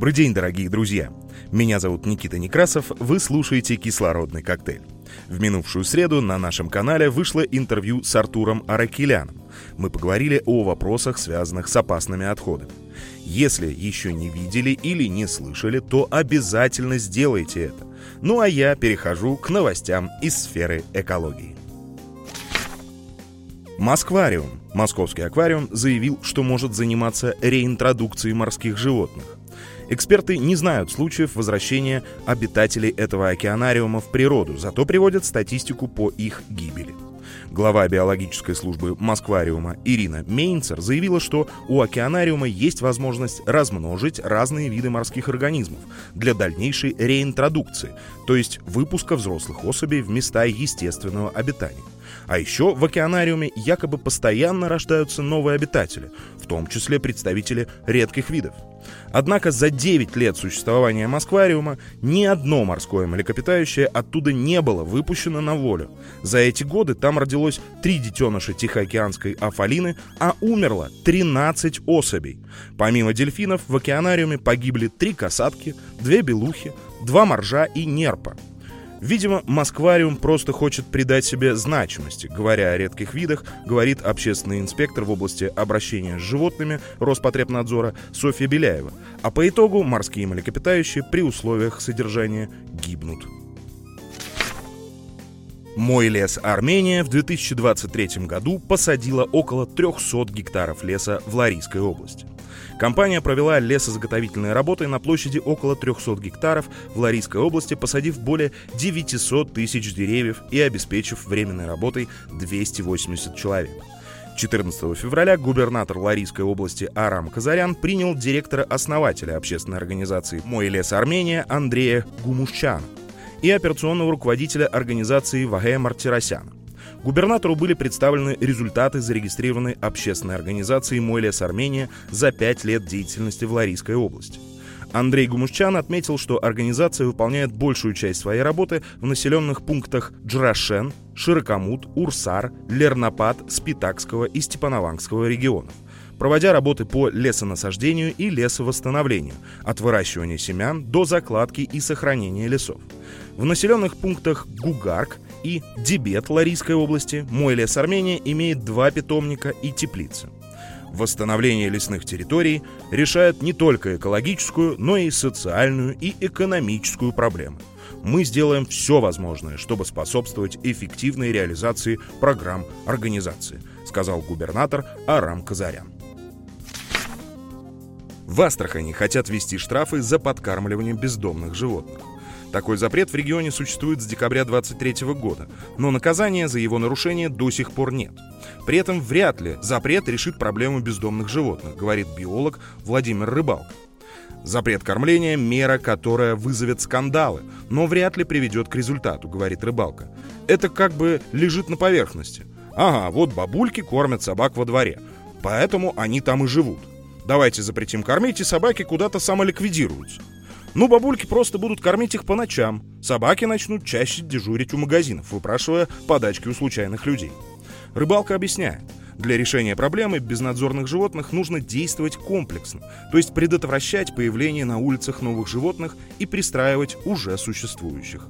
Добрый день, дорогие друзья! Меня зовут Никита Некрасов, вы слушаете «Кислородный коктейль». В минувшую среду на нашем канале вышло интервью с Артуром Аракеляном. Мы поговорили о вопросах, связанных с опасными отходами. Если еще не видели или не слышали, то обязательно сделайте это. Ну а я перехожу к новостям из сферы экологии. Москвариум, московский аквариум, заявил, что может заниматься реинтродукцией морских животных. Эксперты не знают случаев возвращения обитателей этого океанариума в природу, зато приводят статистику по их гибели. Глава биологической службы Москвариума Ирина Мейнцер заявила, что у океанариума есть возможность размножить разные виды морских организмов для дальнейшей реинтродукции, то есть выпуска взрослых особей в места естественного обитания. А еще в океанариуме якобы постоянно рождаются новые обитатели, в том числе представители редких видов. Однако за 9 лет существования Москвариума ни одно морское млекопитающее оттуда не было выпущено на волю. За эти годы там родилось три детеныша тихоокеанской афалины, а умерло 13 особей. Помимо дельфинов в океанариуме погибли три касатки, две белухи, два моржа и нерпа. Видимо, Москвариум просто хочет придать себе значимости. Говоря о редких видах, говорит общественный инспектор в области обращения с животными Роспотребнадзора Софья Беляева. А по итогу морские млекопитающие при условиях содержания гибнут. Мой лес Армения в 2023 году посадила около 300 гектаров леса в Ларийской области. Компания провела лесозаготовительные работы на площади около 300 гектаров в Ларийской области, посадив более 900 тысяч деревьев и обеспечив временной работой 280 человек. 14 февраля губернатор Ларийской области Арам Казарян принял директора-основателя общественной организации «Мой лес Армения» Андрея Гумушчана и операционного руководителя организации Вагея Мартиросяна. Губернатору были представлены результаты зарегистрированной общественной организации «Мой лес Армения» за пять лет деятельности в Ларийской области. Андрей Гумушчан отметил, что организация выполняет большую часть своей работы в населенных пунктах Джрашен, Широкомут, Урсар, Лернопад, Спитакского и Степановангского регионов проводя работы по лесонасаждению и лесовосстановлению, от выращивания семян до закладки и сохранения лесов. В населенных пунктах Гугарк и Дебет Ларийской области мой лес Армения имеет два питомника и теплицы. Восстановление лесных территорий решает не только экологическую, но и социальную и экономическую проблемы. Мы сделаем все возможное, чтобы способствовать эффективной реализации программ организации, сказал губернатор Арам Казарян. В Астрахани хотят ввести штрафы за подкармливание бездомных животных. Такой запрет в регионе существует с декабря 2023 года, но наказания за его нарушение до сих пор нет. При этом вряд ли запрет решит проблему бездомных животных, говорит биолог Владимир Рыбалко. Запрет кормления – мера, которая вызовет скандалы, но вряд ли приведет к результату, говорит Рыбалка. Это как бы лежит на поверхности. Ага, вот бабульки кормят собак во дворе, поэтому они там и живут. Давайте запретим кормить, и собаки куда-то самоликвидируются. Ну, бабульки просто будут кормить их по ночам. Собаки начнут чаще дежурить у магазинов, выпрашивая подачки у случайных людей. Рыбалка объясняет. Для решения проблемы безнадзорных животных нужно действовать комплексно, то есть предотвращать появление на улицах новых животных и пристраивать уже существующих.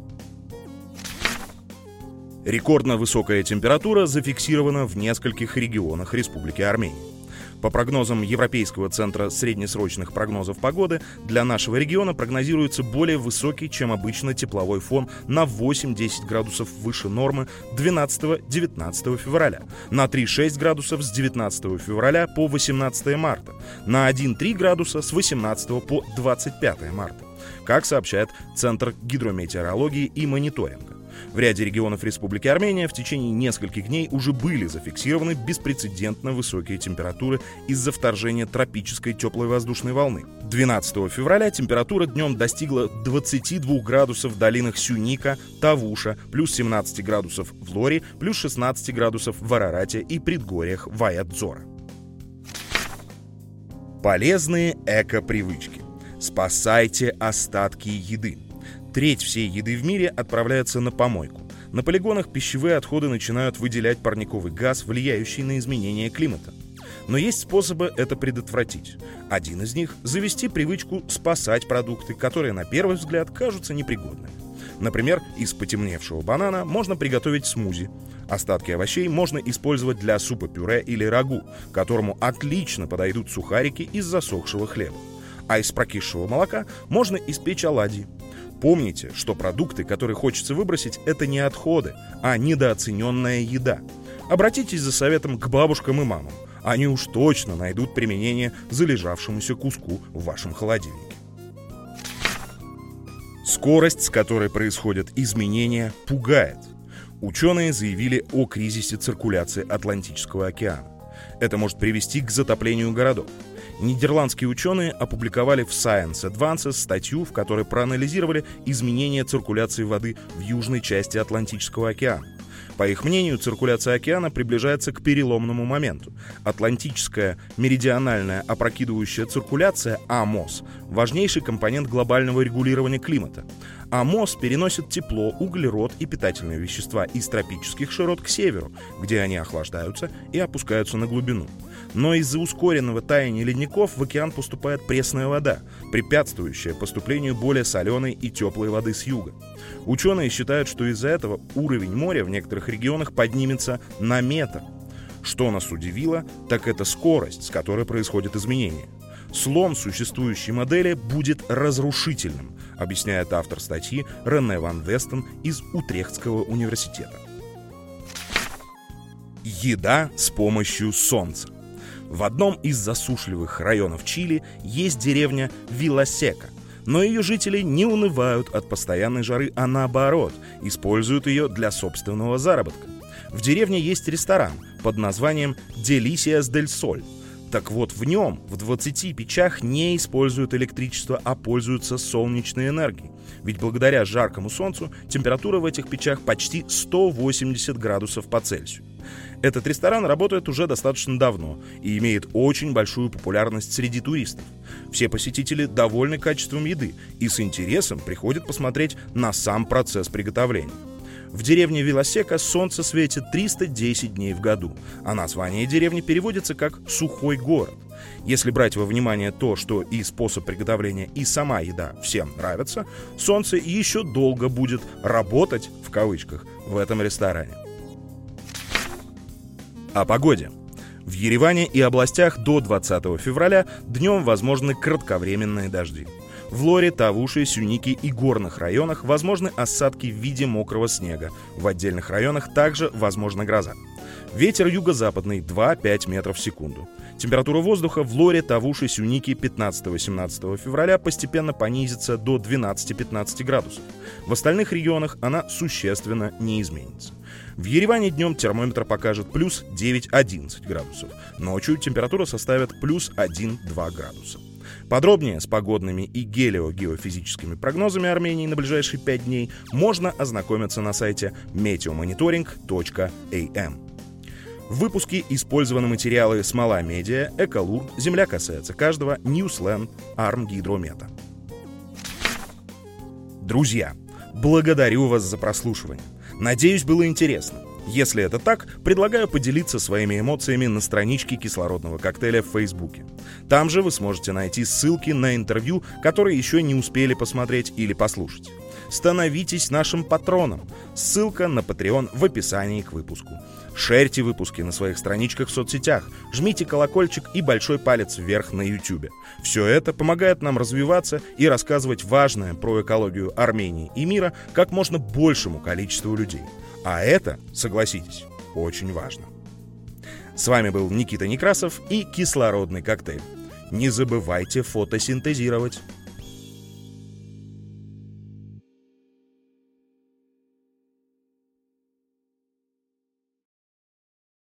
Рекордно высокая температура зафиксирована в нескольких регионах Республики Армения. По прогнозам Европейского центра среднесрочных прогнозов погоды, для нашего региона прогнозируется более высокий, чем обычно, тепловой фон на 8-10 градусов выше нормы 12-19 февраля, на 3-6 градусов с 19 февраля по 18 марта, на 1-3 градуса с 18 по 25 марта, как сообщает Центр гидрометеорологии и мониторинга. В ряде регионов Республики Армения в течение нескольких дней уже были зафиксированы беспрецедентно высокие температуры из-за вторжения тропической теплой воздушной волны. 12 февраля температура днем достигла 22 градусов в долинах Сюника, Тавуша, плюс 17 градусов в Лоре, плюс 16 градусов в Арарате и предгорьях Ваядзора. Полезные эко-привычки. Спасайте остатки еды. Треть всей еды в мире отправляется на помойку. На полигонах пищевые отходы начинают выделять парниковый газ, влияющий на изменение климата. Но есть способы это предотвратить. Один из них – завести привычку спасать продукты, которые на первый взгляд кажутся непригодными. Например, из потемневшего банана можно приготовить смузи. Остатки овощей можно использовать для супа-пюре или рагу, которому отлично подойдут сухарики из засохшего хлеба. А из прокисшего молока можно испечь оладьи. Помните, что продукты, которые хочется выбросить, это не отходы, а недооцененная еда. Обратитесь за советом к бабушкам и мамам. Они уж точно найдут применение залежавшемуся куску в вашем холодильнике. Скорость, с которой происходят изменения, пугает. Ученые заявили о кризисе циркуляции Атлантического океана. Это может привести к затоплению городов. Нидерландские ученые опубликовали в Science Advances статью, в которой проанализировали изменения циркуляции воды в южной части Атлантического океана. По их мнению, циркуляция океана приближается к переломному моменту. Атлантическая меридиональная опрокидывающая циркуляция АМОС – важнейший компонент глобального регулирования климата. АМОС переносит тепло, углерод и питательные вещества из тропических широт к северу, где они охлаждаются и опускаются на глубину. Но из-за ускоренного таяния ледников в океан поступает пресная вода, препятствующая поступлению более соленой и теплой воды с юга. Ученые считают, что из-за этого уровень моря в некоторых регионах поднимется на метр. Что нас удивило, так это скорость, с которой происходят изменения. Слом существующей модели будет разрушительным, объясняет автор статьи Рене Ван Вестен из Утрехтского университета. Еда с помощью солнца. В одном из засушливых районов Чили есть деревня Виласека, но ее жители не унывают от постоянной жары, а наоборот, используют ее для собственного заработка. В деревне есть ресторан под названием «Delicias del Sol», так вот, в нем в 20 печах не используют электричество, а пользуются солнечной энергией. Ведь благодаря жаркому солнцу температура в этих печах почти 180 градусов по Цельсию. Этот ресторан работает уже достаточно давно и имеет очень большую популярность среди туристов. Все посетители довольны качеством еды и с интересом приходят посмотреть на сам процесс приготовления. В деревне Вилосека солнце светит 310 дней в году, а название деревни переводится как «сухой город». Если брать во внимание то, что и способ приготовления, и сама еда всем нравятся, солнце еще долго будет «работать» в кавычках в этом ресторане. О погоде. В Ереване и областях до 20 февраля днем возможны кратковременные дожди. В Лоре, Тавуше, Сюнике и горных районах возможны осадки в виде мокрого снега. В отдельных районах также возможна гроза. Ветер юго-западный 2-5 метров в секунду. Температура воздуха в Лоре, Тавуше, Сюнике 15-18 февраля постепенно понизится до 12-15 градусов. В остальных регионах она существенно не изменится. В Ереване днем термометр покажет плюс 9-11 градусов. Ночью температура составит плюс 1-2 градуса. Подробнее с погодными и гелиогеофизическими прогнозами Армении на ближайшие 5 дней можно ознакомиться на сайте meteomonitoring.am. В выпуске использованы материалы «Смола Медиа», «Эколур», «Земля касается каждого», «Ньюсленд», «Арм Гидромета». Друзья, благодарю вас за прослушивание. Надеюсь, было интересно. Если это так, предлагаю поделиться своими эмоциями на страничке кислородного коктейля в Фейсбуке. Там же вы сможете найти ссылки на интервью, которые еще не успели посмотреть или послушать. Становитесь нашим патроном. Ссылка на Patreon в описании к выпуску. Шерьте выпуски на своих страничках в соцсетях, жмите колокольчик и большой палец вверх на YouTube. Все это помогает нам развиваться и рассказывать важное про экологию Армении и мира как можно большему количеству людей. А это, согласитесь, очень важно. С вами был Никита Некрасов и кислородный коктейль. Не забывайте фотосинтезировать.